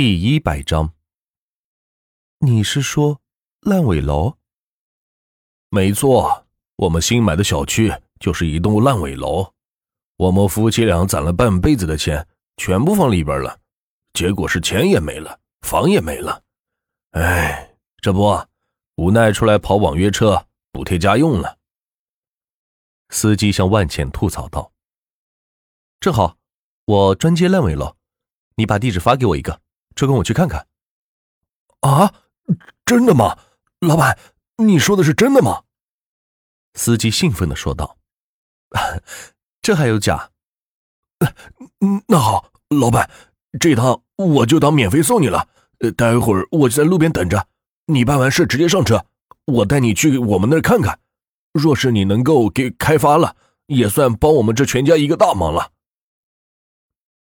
第一百章，你是说烂尾楼？没错，我们新买的小区就是一栋烂尾楼。我们夫妻俩攒了半辈子的钱，全部放里边了，结果是钱也没了，房也没了。哎，这不，无奈出来跑网约车补贴家用了。司机向万茜吐槽道：“正好，我专接烂尾楼，你把地址发给我一个。”车跟我去看看。啊，真的吗？老板，你说的是真的吗？司机兴奋的说道：“ 这还有假？嗯，那好，老板，这趟我就当免费送你了。待会儿我就在路边等着，你办完事直接上车，我带你去我们那儿看看。若是你能够给开发了，也算帮我们这全家一个大忙了。”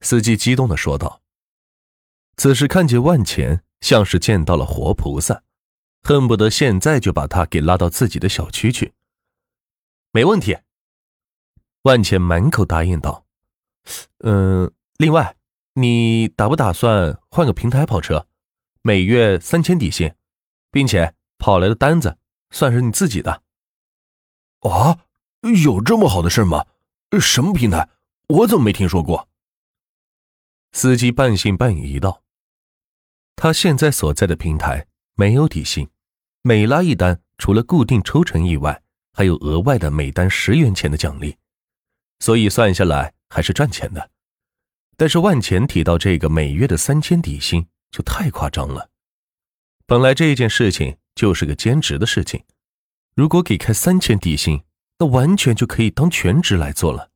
司机激动的说道。此时看见万钱，像是见到了活菩萨，恨不得现在就把他给拉到自己的小区去。没问题，万钱满口答应道：“嗯，另外，你打不打算换个平台跑车，每月三千底薪，并且跑来的单子算是你自己的？”啊，有这么好的事吗？什么平台？我怎么没听说过？司机半信半疑道。他现在所在的平台没有底薪，每拉一单，除了固定抽成以外，还有额外的每单十元钱的奖励，所以算下来还是赚钱的。但是万钱提到这个每月的三千底薪就太夸张了。本来这件事情就是个兼职的事情，如果给开三千底薪，那完全就可以当全职来做了，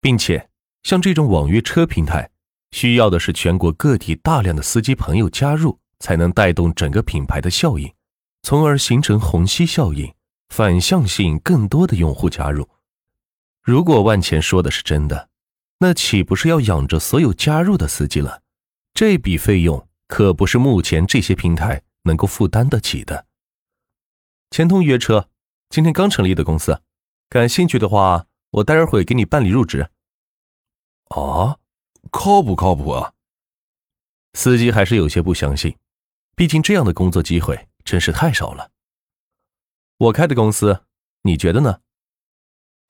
并且像这种网约车平台。需要的是全国各地大量的司机朋友加入，才能带动整个品牌的效应，从而形成虹吸效应，反向吸引更多的用户加入。如果万钱说的是真的，那岂不是要养着所有加入的司机了？这笔费用可不是目前这些平台能够负担得起的。钱通约车今天刚成立的公司，感兴趣的话，我待会儿给你办理入职。啊？靠不靠谱啊？司机还是有些不相信，毕竟这样的工作机会真是太少了。我开的公司，你觉得呢？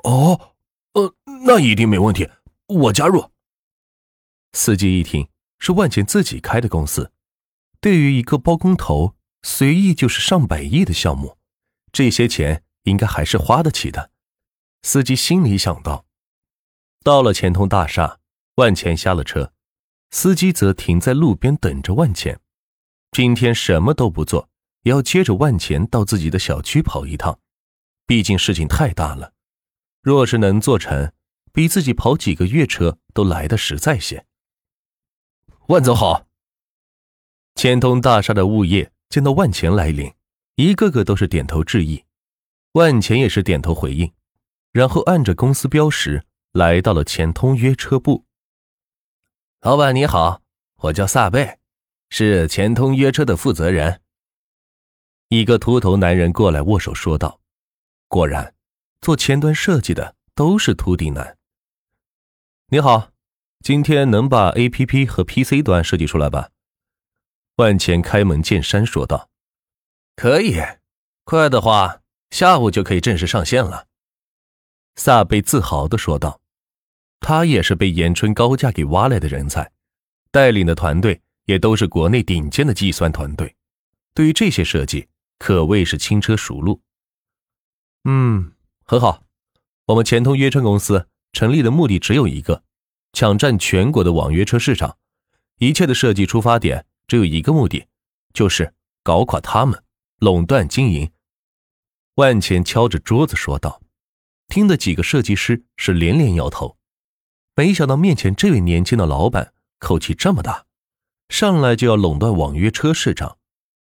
哦，呃，那一定没问题，我加入。司机一听是万钱自己开的公司，对于一个包工头，随意就是上百亿的项目，这些钱应该还是花得起的。司机心里想到，到了钱通大厦。万钱下了车，司机则停在路边等着万钱。今天什么都不做，也要接着万钱到自己的小区跑一趟。毕竟事情太大了，若是能做成，比自己跑几个月车都来的实在些。万总好。千通大厦的物业见到万钱来临，一个个都是点头致意。万钱也是点头回应，然后按着公司标识来到了钱通约车部。老板你好，我叫萨贝，是钱通约车的负责人。一个秃头男人过来握手说道：“果然，做前端设计的都是秃顶男。”你好，今天能把 A P P 和 P C 端设计出来吧？万钱开门见山说道：“可以，快的话下午就可以正式上线了。”萨贝自豪的说道。他也是被延春高价给挖来的人才，带领的团队也都是国内顶尖的计算团队，对于这些设计可谓是轻车熟路。嗯，很好。我们钱通约车公司成立的目的只有一个，抢占全国的网约车市场。一切的设计出发点只有一个目的，就是搞垮他们，垄断经营。万钱敲着桌子说道，听的几个设计师是连连摇头。没想到面前这位年轻的老板口气这么大，上来就要垄断网约车市场，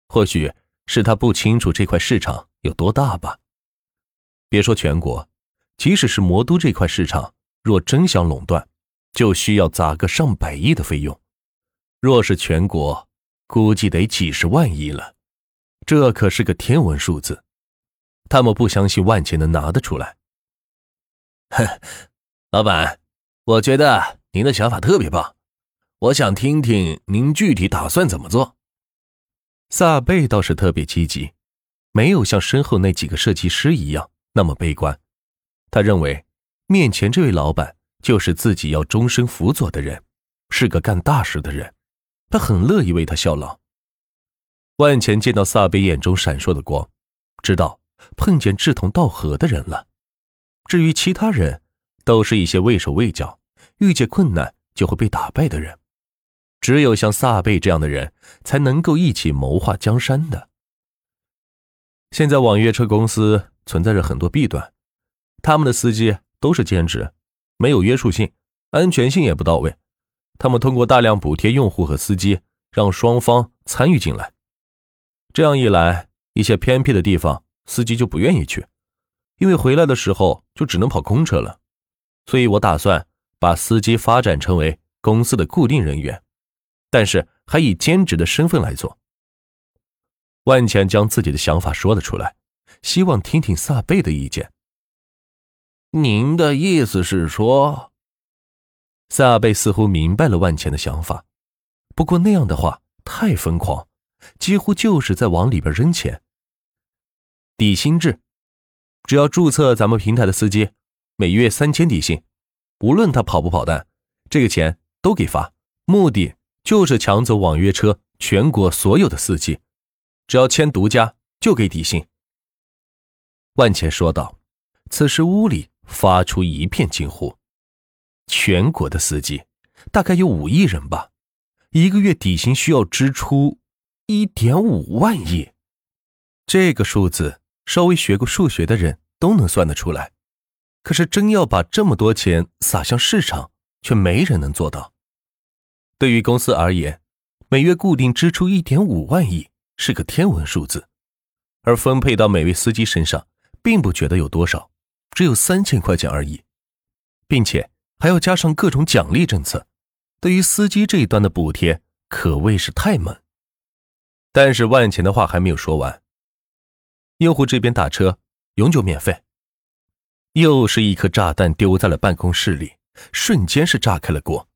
或许是他不清楚这块市场有多大吧。别说全国，即使是魔都这块市场，若真想垄断，就需要砸个上百亿的费用。若是全国，估计得几十万亿了，这可是个天文数字。他们不相信万钱能拿得出来。哼，老板。我觉得您的想法特别棒，我想听听您具体打算怎么做。萨贝倒是特别积极，没有像身后那几个设计师一样那么悲观。他认为，面前这位老板就是自己要终身辅佐的人，是个干大事的人。他很乐意为他效劳。万钱见到萨贝眼中闪烁的光，知道碰见志同道合的人了。至于其他人，都是一些畏手畏脚、遇见困难就会被打败的人。只有像萨贝这样的人，才能够一起谋划江山的。现在网约车公司存在着很多弊端，他们的司机都是兼职，没有约束性，安全性也不到位。他们通过大量补贴用户和司机，让双方参与进来。这样一来，一些偏僻的地方，司机就不愿意去，因为回来的时候就只能跑空车了。所以我打算把司机发展成为公司的固定人员，但是还以兼职的身份来做。万钱将自己的想法说了出来，希望听听萨贝的意见。您的意思是说？萨贝似乎明白了万钱的想法，不过那样的话太疯狂，几乎就是在往里边扔钱。底薪制，只要注册咱们平台的司机，每月三千底薪，无论他跑不跑单，这个钱都给发。目的就是抢走网约车全国所有的司机，只要签独家就给底薪。万钱说道。此时屋里发出一片惊呼。全国的司机大概有五亿人吧，一个月底薪需要支出一点五万亿，这个数字稍微学过数学的人都能算得出来。可是真要把这么多钱撒向市场，却没人能做到。对于公司而言，每月固定支出一点五万亿是个天文数字，而分配到每位司机身上，并不觉得有多少，只有三千块钱而已，并且。还要加上各种奖励政策，对于司机这一端的补贴可谓是太猛。但是万钱的话还没有说完，用户这边打车永久免费，又是一颗炸弹丢在了办公室里，瞬间是炸开了锅。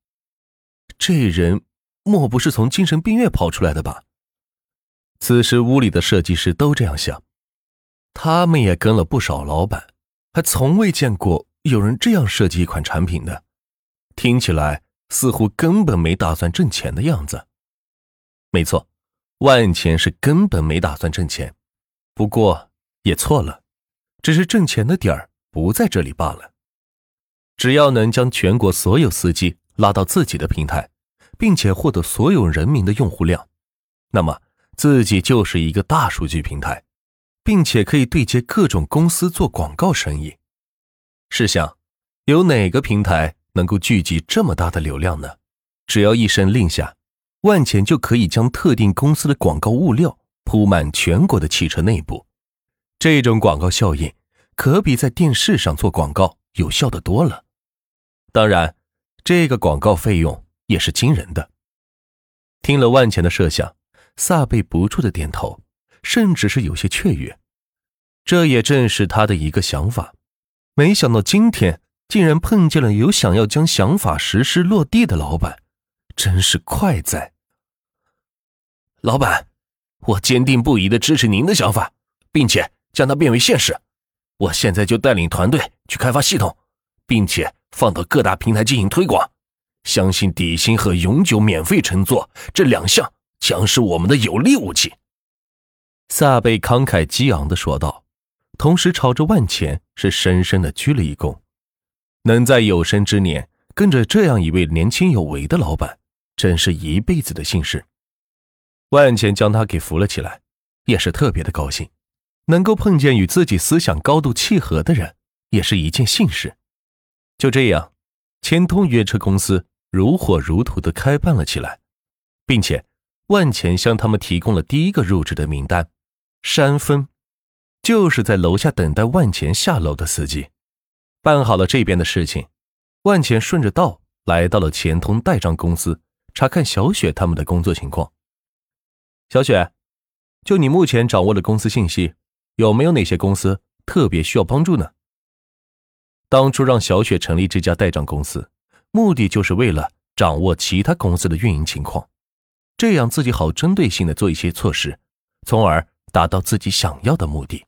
这人莫不是从精神病院跑出来的吧？此时屋里的设计师都这样想，他们也跟了不少老板，还从未见过。有人这样设计一款产品的，听起来似乎根本没打算挣钱的样子。没错，万钱是根本没打算挣钱，不过也错了，只是挣钱的点儿不在这里罢了。只要能将全国所有司机拉到自己的平台，并且获得所有人民的用户量，那么自己就是一个大数据平台，并且可以对接各种公司做广告生意。试想，有哪个平台能够聚集这么大的流量呢？只要一声令下，万钱就可以将特定公司的广告物料铺满全国的汽车内部。这种广告效应可比在电视上做广告有效的多了。当然，这个广告费用也是惊人的。听了万钱的设想，萨贝不住的点头，甚至是有些雀跃。这也正是他的一个想法。没想到今天竟然碰见了有想要将想法实施落地的老板，真是快哉！老板，我坚定不移的支持您的想法，并且将它变为现实。我现在就带领团队去开发系统，并且放到各大平台进行推广。相信底薪和永久免费乘坐这两项将是我们的有力武器。萨贝慷慨激昂的说道。同时朝着万钱是深深的鞠了一躬，能在有生之年跟着这样一位年轻有为的老板，真是一辈子的幸事。万钱将他给扶了起来，也是特别的高兴，能够碰见与自己思想高度契合的人，也是一件幸事。就这样，千通约车公司如火如荼的开办了起来，并且万钱向他们提供了第一个入职的名单，山峰。就是在楼下等待万钱下楼的司机，办好了这边的事情，万钱顺着道来到了钱通代账公司，查看小雪他们的工作情况。小雪，就你目前掌握的公司信息，有没有哪些公司特别需要帮助呢？当初让小雪成立这家代账公司，目的就是为了掌握其他公司的运营情况，这样自己好针对性的做一些措施，从而达到自己想要的目的。